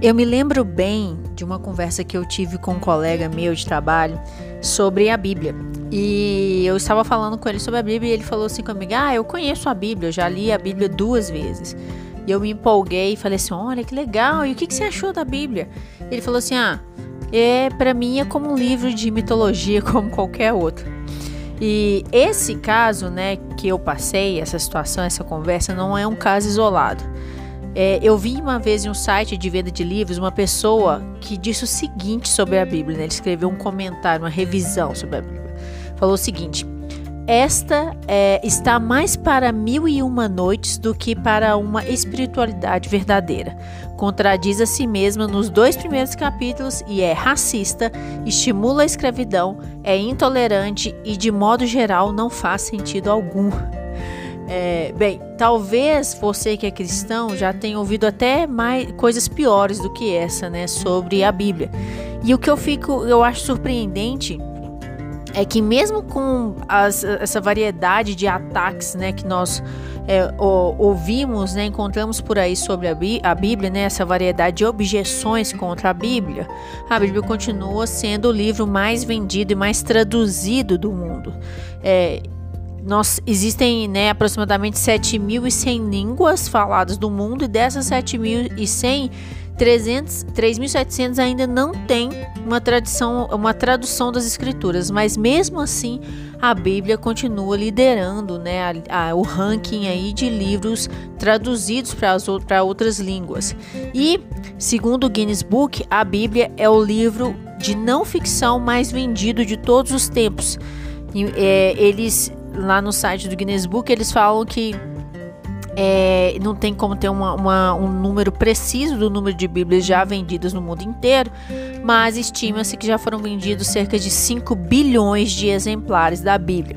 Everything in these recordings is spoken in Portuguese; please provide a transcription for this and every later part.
Eu me lembro bem de uma conversa que eu tive com um colega meu de trabalho sobre a Bíblia. E eu estava falando com ele sobre a Bíblia e ele falou assim comigo: Ah, eu conheço a Bíblia, eu já li a Bíblia duas vezes. E eu me empolguei e falei assim: Olha que legal, e o que, que você achou da Bíblia? Ele falou assim: Ah, é para mim é como um livro de mitologia, como qualquer outro. E esse caso, né, que eu passei, essa situação, essa conversa, não é um caso isolado. É, eu vi uma vez em um site de venda de livros uma pessoa que disse o seguinte sobre a Bíblia. Né? Ele escreveu um comentário, uma revisão sobre a Bíblia. Falou o seguinte: Esta é, está mais para mil e uma noites do que para uma espiritualidade verdadeira. Contradiz a si mesma nos dois primeiros capítulos e é racista, estimula a escravidão, é intolerante e, de modo geral, não faz sentido algum. É, bem, talvez você que é cristão já tenha ouvido até mais coisas piores do que essa, né, sobre a Bíblia. E o que eu fico, eu acho surpreendente é que mesmo com as, essa variedade de ataques, né, que nós é, ouvimos, né, encontramos por aí sobre a, Bí a Bíblia, né, essa variedade de objeções contra a Bíblia, a Bíblia continua sendo o livro mais vendido e mais traduzido do mundo. É, nós existem né, aproximadamente 7.100 línguas faladas do mundo e dessas 7.100, 3.700 ainda não tem uma, tradição, uma tradução das escrituras, mas mesmo assim a Bíblia continua liderando né, a, a, o ranking aí de livros traduzidos para outras línguas. E, segundo o Guinness Book, a Bíblia é o livro de não ficção mais vendido de todos os tempos. E, é, eles lá no site do Guinness Book, eles falam que é, não tem como ter uma, uma, um número preciso do número de Bíblias já vendidas no mundo inteiro, mas estima-se que já foram vendidos cerca de 5 bilhões de exemplares da Bíblia.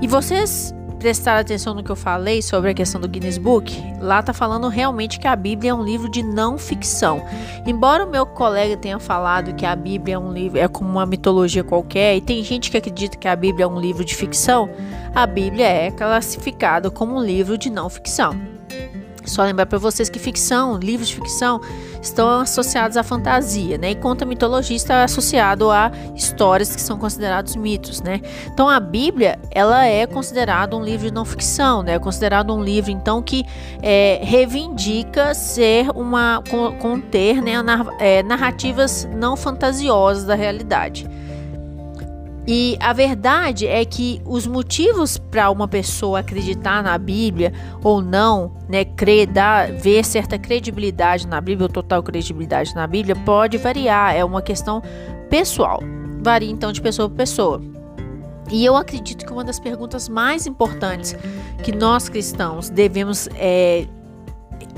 E vocês prestar atenção no que eu falei sobre a questão do Guinness Book, lá tá falando realmente que a Bíblia é um livro de não ficção. Embora o meu colega tenha falado que a Bíblia é um livro é como uma mitologia qualquer, e tem gente que acredita que a Bíblia é um livro de ficção, a Bíblia é classificada como um livro de não ficção. Só lembrar para vocês que ficção, livros de ficção, estão associados à fantasia, né? E conta mitologia está associado a histórias que são considerados mitos, né? Então a Bíblia, ela é considerada um livro de não ficção, né? É considerado um livro então que é, reivindica ser uma conter, né, é, narrativas não fantasiosas da realidade. E a verdade é que os motivos para uma pessoa acreditar na Bíblia ou não, né, crer, dar, ver certa credibilidade na Bíblia ou total credibilidade na Bíblia pode variar, é uma questão pessoal. Varia então de pessoa para pessoa. E eu acredito que uma das perguntas mais importantes que nós cristãos devemos é,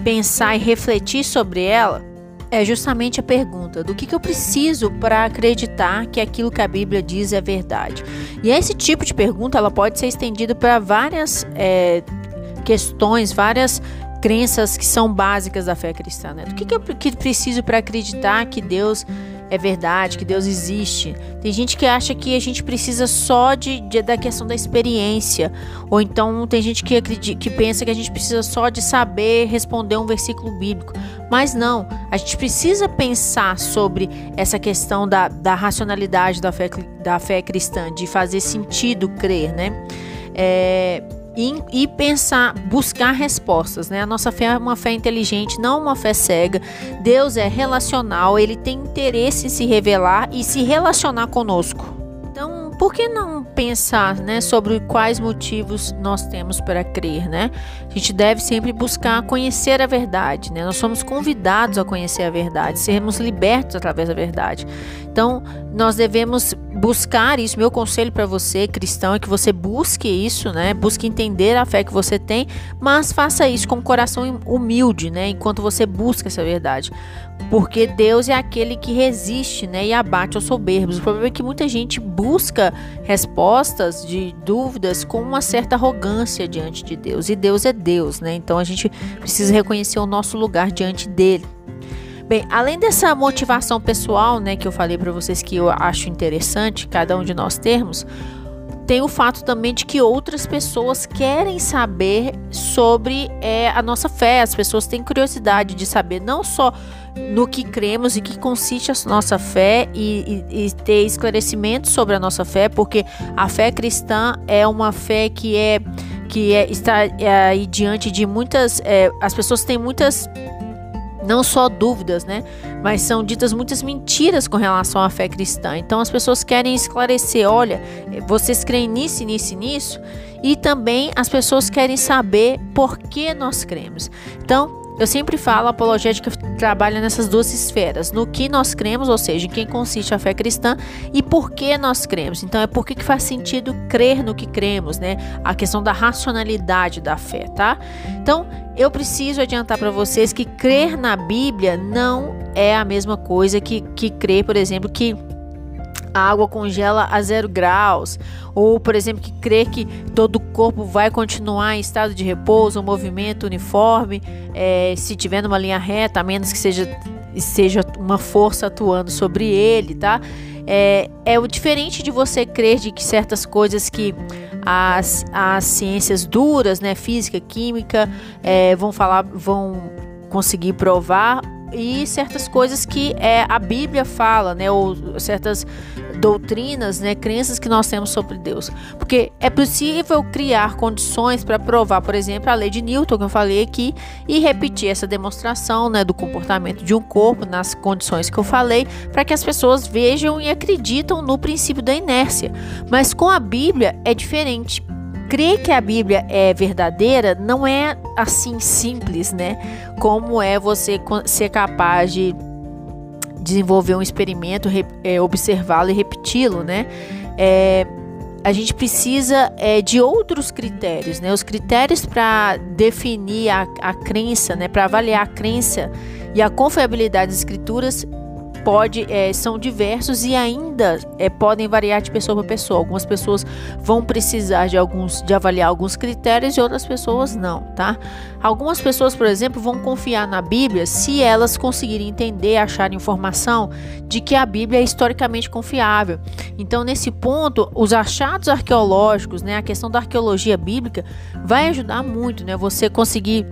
pensar e refletir sobre ela é justamente a pergunta do que, que eu preciso para acreditar que aquilo que a Bíblia diz é verdade. E esse tipo de pergunta ela pode ser estendida para várias é, questões, várias crenças que são básicas da fé cristã. Né? Do que, que eu que preciso para acreditar que Deus é verdade, que Deus existe. Tem gente que acha que a gente precisa só de, de da questão da experiência, ou então tem gente que, acredita, que pensa que a gente precisa só de saber responder um versículo bíblico. Mas não, a gente precisa pensar sobre essa questão da, da racionalidade da fé, da fé cristã, de fazer sentido crer, né? É, e, e, pensar, buscar respostas, né? A nossa fé é uma fé inteligente, não uma fé cega. Deus é relacional, ele tem interesse em se revelar e se relacionar conosco. Então, por que não pensar, né, sobre quais motivos nós temos para crer, né? A gente deve sempre buscar conhecer a verdade, né? Nós somos convidados a conhecer a verdade, sermos libertos através da verdade. Então, nós devemos buscar isso. Meu conselho para você, cristão, é que você busque isso, né? Busque entender a fé que você tem, mas faça isso com o coração humilde, né? Enquanto você busca essa verdade. Porque Deus é aquele que resiste, né, e abate aos soberbos. O problema é que muita gente busca respostas de dúvidas com uma certa arrogância diante de Deus. E Deus é Deus, né? Então a gente precisa reconhecer o nosso lugar diante dele. Bem, além dessa motivação pessoal, né, que eu falei para vocês que eu acho interessante cada um de nós termos, tem o fato também de que outras pessoas querem saber sobre é, a nossa fé. As pessoas têm curiosidade de saber não só no que cremos e que consiste a nossa fé e, e, e, ter esclarecimento sobre a nossa fé, porque a fé cristã é uma fé que é que é, está é, aí diante de muitas é, as pessoas têm muitas não só dúvidas, né? Mas são ditas muitas mentiras com relação à fé cristã. Então as pessoas querem esclarecer, olha, vocês creem nisso, nisso, nisso, e também as pessoas querem saber por que nós cremos. Então, eu sempre falo, a apologética trabalha nessas duas esferas, no que nós cremos, ou seja, em quem consiste a fé cristã e por que nós cremos. Então é por que faz sentido crer no que cremos, né? A questão da racionalidade da fé, tá? Então, eu preciso adiantar para vocês que crer na Bíblia não é a mesma coisa que, que crer, por exemplo, que a água congela a zero graus, ou por exemplo, que crê que todo o corpo vai continuar em estado de repouso, movimento uniforme, é, se tiver numa linha reta, a menos que seja, seja uma força atuando sobre ele, tá? É, é o diferente de você crer de que certas coisas que as, as ciências duras, né, física, química, é, vão falar, vão conseguir provar e certas coisas que é, a Bíblia fala, né, ou certas doutrinas, né, crenças que nós temos sobre Deus. Porque é possível criar condições para provar, por exemplo, a lei de Newton que eu falei aqui e repetir essa demonstração, né, do comportamento de um corpo nas condições que eu falei, para que as pessoas vejam e acreditam no princípio da inércia. Mas com a Bíblia é diferente crer que a Bíblia é verdadeira não é assim simples, né? Como é você ser capaz de desenvolver um experimento, é, observá-lo e repeti-lo, né? É, a gente precisa é, de outros critérios, né? Os critérios para definir a, a crença, né? Para avaliar a crença e a confiabilidade das escrituras pode, é, são diversos e ainda é, podem variar de pessoa para pessoa. Algumas pessoas vão precisar de alguns de avaliar alguns critérios e outras pessoas não, tá? Algumas pessoas, por exemplo, vão confiar na Bíblia se elas conseguirem entender, achar informação de que a Bíblia é historicamente confiável. Então, nesse ponto, os achados arqueológicos, né, a questão da arqueologia bíblica vai ajudar muito, né? Você conseguir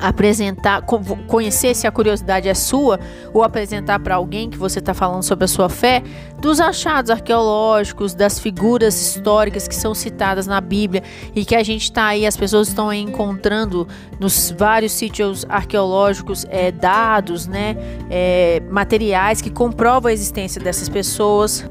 apresentar, conhecer se a curiosidade é sua, ou apresentar para alguém que você está falando sobre a sua fé, dos achados arqueológicos, das figuras históricas que são citadas na Bíblia e que a gente está aí, as pessoas estão encontrando nos vários sítios arqueológicos é, dados, né, é, materiais que comprovam a existência dessas pessoas.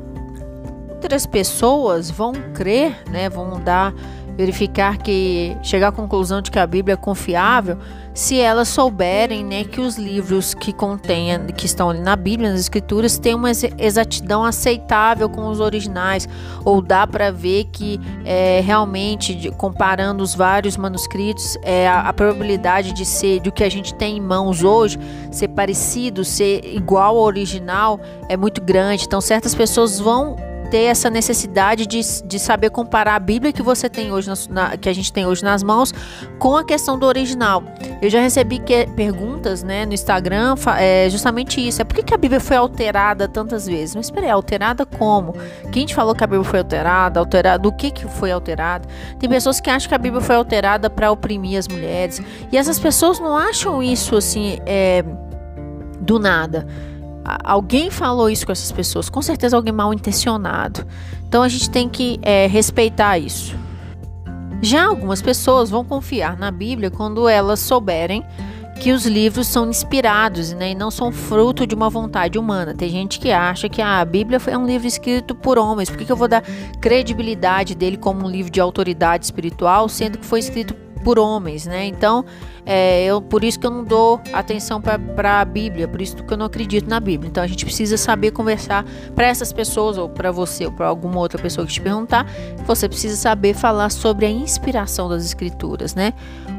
Outras pessoas vão crer, né, vão dar verificar que chegar à conclusão de que a Bíblia é confiável se elas souberem né, que os livros que contêm, que estão ali na Bíblia, nas Escrituras, têm uma exatidão aceitável com os originais, ou dá para ver que é, realmente, comparando os vários manuscritos, é, a, a, probabilidade de ser do que a gente tem em mãos hoje ser parecido, ser igual ao original, é muito grande. Então, certas pessoas vão ter essa necessidade de, de saber comparar a Bíblia que você tem hoje, na, que a gente tem hoje nas mãos, com a questão do original. Eu já recebi que, perguntas né, no Instagram, é justamente isso. É por que, que a Bíblia foi alterada tantas vezes? Mas espera aí, alterada como? Quem te falou que a Bíblia foi alterada? Alterada do que, que foi alterada? Tem pessoas que acham que a Bíblia foi alterada para oprimir as mulheres. E essas pessoas não acham isso assim é, do nada alguém falou isso com essas pessoas, com certeza alguém mal intencionado. Então a gente tem que é, respeitar isso. Já algumas pessoas vão confiar na Bíblia quando elas souberem que os livros são inspirados né, e não são fruto de uma vontade humana. Tem gente que acha que ah, a Bíblia é um livro escrito por homens, por que, que eu vou dar credibilidade dele como um livro de autoridade espiritual, sendo que foi escrito por homens, né? Então, é, eu, por isso que eu não dou atenção para a Bíblia, por isso que eu não acredito na Bíblia. Então, a gente precisa saber conversar para essas pessoas, ou para você, ou para alguma outra pessoa que te perguntar, você precisa saber falar sobre a inspiração das Escrituras, né?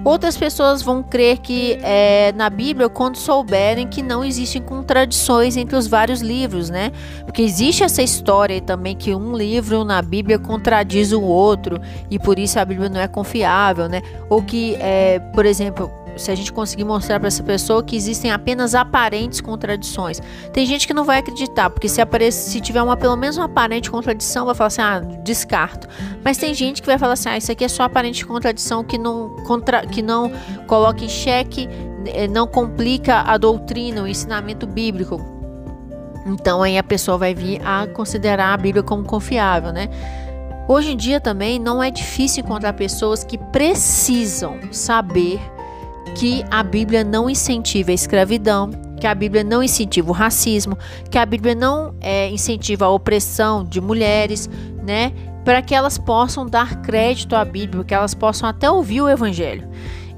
Outras pessoas vão crer que é, na Bíblia quando souberem que não existem contradições entre os vários livros, né? Porque existe essa história também que um livro na Bíblia contradiz o outro e por isso a Bíblia não é confiável, né? Ou que, é, por exemplo, se a gente conseguir mostrar para essa pessoa que existem apenas aparentes contradições. Tem gente que não vai acreditar, porque se aparece, se tiver uma pelo menos uma aparente contradição, vai falar assim: "Ah, descarto". Mas tem gente que vai falar assim: "Ah, isso aqui é só aparente contradição que não contra, que não coloca em xeque, eh, não complica a doutrina, o ensinamento bíblico". Então aí a pessoa vai vir a considerar a Bíblia como confiável, né? Hoje em dia também não é difícil encontrar pessoas que precisam saber que a Bíblia não incentiva a escravidão, que a Bíblia não incentiva o racismo, que a Bíblia não é, incentiva a opressão de mulheres, né? Para que elas possam dar crédito à Bíblia, que elas possam até ouvir o Evangelho.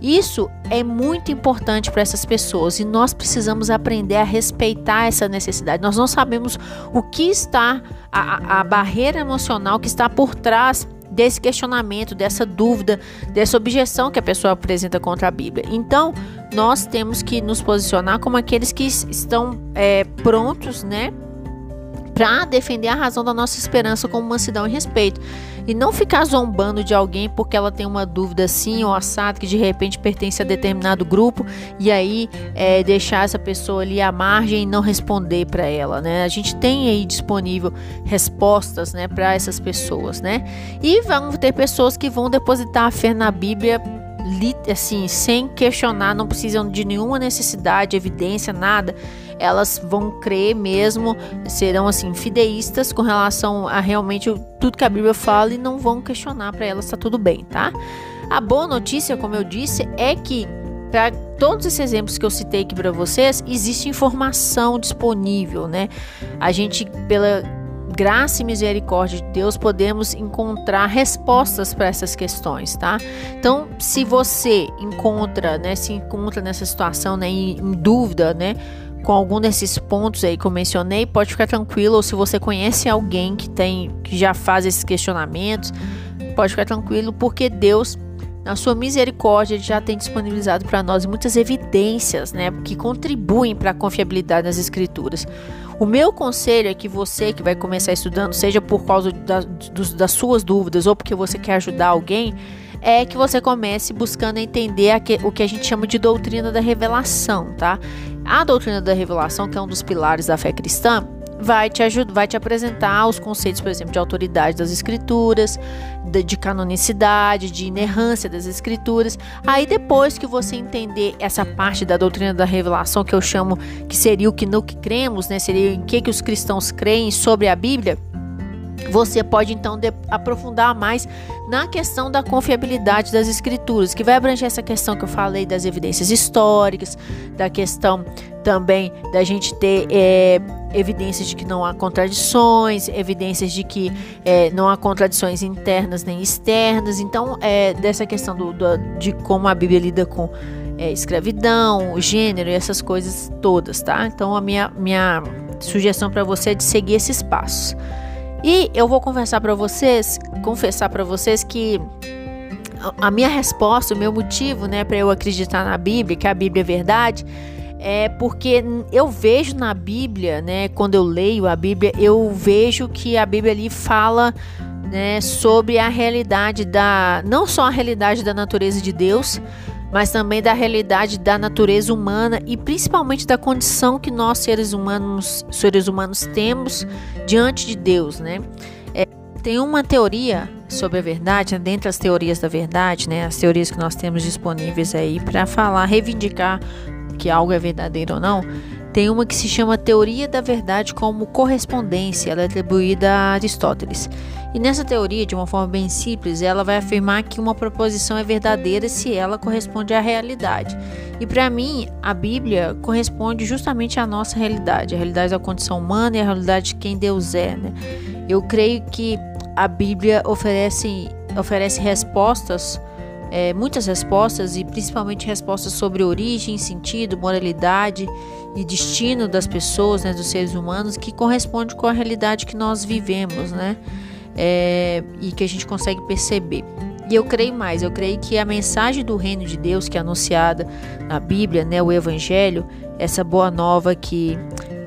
Isso é muito importante para essas pessoas e nós precisamos aprender a respeitar essa necessidade. Nós não sabemos o que está, a, a barreira emocional que está por trás desse questionamento, dessa dúvida, dessa objeção que a pessoa apresenta contra a Bíblia. Então, nós temos que nos posicionar como aqueles que estão é, prontos, né? para defender a razão da nossa esperança com mansidão e respeito. E não ficar zombando de alguém porque ela tem uma dúvida assim ou assado que de repente pertence a determinado grupo e aí é, deixar essa pessoa ali à margem e não responder para ela, né? A gente tem aí disponível respostas, né, para essas pessoas, né? E vão ter pessoas que vão depositar a fé na Bíblia assim, sem questionar, não precisam de nenhuma necessidade, evidência, nada elas vão crer mesmo, serão assim fideístas com relação a realmente tudo que a Bíblia fala e não vão questionar para elas tá tudo bem, tá? A boa notícia, como eu disse, é que para todos esses exemplos que eu citei aqui para vocês, existe informação disponível, né? A gente pela graça e misericórdia de Deus, podemos encontrar respostas para essas questões, tá? Então, se você encontra, né, se encontra nessa situação, né, em, em dúvida, né, com algum desses pontos aí que eu mencionei, pode ficar tranquilo. Ou se você conhece alguém que tem que já faz esses questionamentos, pode ficar tranquilo, porque Deus, na sua misericórdia, já tem disponibilizado para nós muitas evidências, né, que contribuem para a confiabilidade das escrituras. O meu conselho é que você que vai começar estudando, seja por causa da, dos, das suas dúvidas ou porque você quer ajudar alguém, é que você comece buscando entender o que a gente chama de doutrina da revelação, tá? A doutrina da revelação, que é um dos pilares da fé cristã, vai te ajudar, vai te apresentar os conceitos, por exemplo, de autoridade das escrituras, de, de, canonicidade, de inerrância das escrituras. Aí depois que você entender essa parte da doutrina da revelação que eu chamo que seria o que no que cremos, né? Seria em que que os cristãos creem sobre a Bíblia você pode então aprofundar mais na questão da confiabilidade das escrituras, que vai abranger essa questão que eu falei das evidências históricas, da questão também da gente ter é, evidências de que não há contradições, evidências de que é, não há contradições internas nem externas. Então, é, dessa questão do, do, de como a Bíblia lida com é, escravidão, gênero e essas coisas todas, tá? Então, a minha, minha sugestão para você é de seguir esses passos. E eu vou confessar para vocês, confessar para vocês que a minha resposta, o meu motivo, né, para eu acreditar na Bíblia, que a Bíblia é verdade, é porque eu vejo na Bíblia, né, quando eu leio a Bíblia, eu vejo que a Bíblia ali fala, né, sobre a realidade da, não só a realidade da natureza de Deus, mas também da realidade da natureza humana e principalmente da condição que nós seres humanos, seres humanos temos diante de Deus, né? É, tem uma teoria sobre a verdade, né, dentre as teorias da verdade, né, as teorias que nós temos disponíveis aí para falar, reivindicar que algo é verdadeiro ou não, tem uma que se chama Teoria da Verdade como Correspondência, ela é atribuída a Aristóteles. E nessa teoria, de uma forma bem simples, ela vai afirmar que uma proposição é verdadeira se ela corresponde à realidade. E para mim, a Bíblia corresponde justamente à nossa realidade, a realidade da condição humana e a realidade de quem Deus é. Né? Eu creio que a Bíblia oferece, oferece respostas é, muitas respostas e principalmente respostas sobre origem, sentido, moralidade e destino das pessoas, né, dos seres humanos, que corresponde com a realidade que nós vivemos, né, é, e que a gente consegue perceber. E eu creio mais, eu creio que a mensagem do reino de Deus que é anunciada na Bíblia, né, o Evangelho, essa boa nova que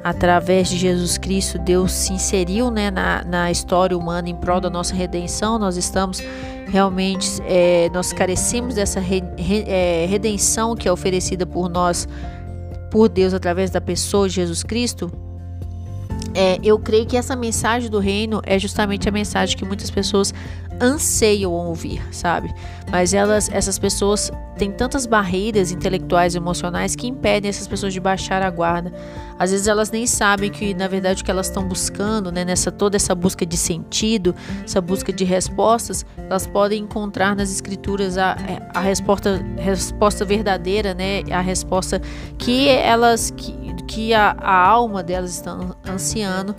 através de Jesus Cristo, Deus se inseriu né, na, na história humana em prol da nossa redenção. Nós estamos realmente, é, nós carecemos dessa re, re, é, redenção que é oferecida por nós, por Deus, através da pessoa de Jesus Cristo. É, eu creio que essa mensagem do reino é justamente a mensagem que muitas pessoas anseiam ouvir, sabe? Mas elas, essas pessoas têm tantas barreiras intelectuais e emocionais que impedem essas pessoas de baixar a guarda. Às vezes elas nem sabem que na verdade o que elas estão buscando, né, nessa toda essa busca de sentido, essa busca de respostas, elas podem encontrar nas escrituras a, a resposta, resposta verdadeira, né, a resposta que elas que que a, a alma delas está ansiando,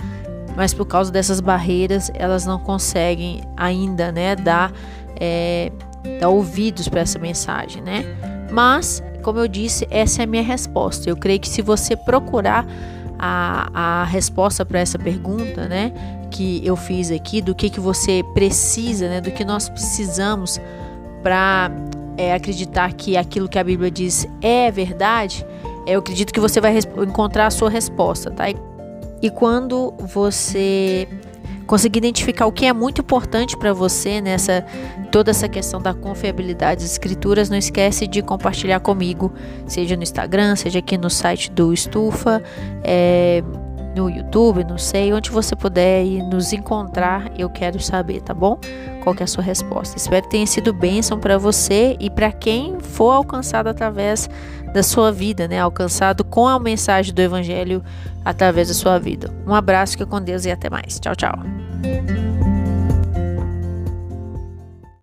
mas por causa dessas barreiras elas não conseguem ainda, né, dar, é, dar ouvidos para essa mensagem, né? Mas, como eu disse, essa é a minha resposta. Eu creio que se você procurar a, a resposta para essa pergunta, né, que eu fiz aqui, do que, que você precisa, né, do que nós precisamos para é, acreditar que aquilo que a Bíblia diz é verdade, eu acredito que você vai encontrar a sua resposta, tá? E, e quando você conseguir identificar o que é muito importante para você nessa toda essa questão da confiabilidade das escrituras, não esquece de compartilhar comigo, seja no Instagram, seja aqui no site do Estufa, é, no YouTube, não sei, onde você puder ir nos encontrar, eu quero saber, tá bom? Qual é a sua resposta? Espero que tenha sido bênção para você e para quem for alcançado através da sua vida, né? Alcançado com a mensagem do Evangelho através da sua vida. Um abraço, que com Deus e até mais. Tchau, tchau.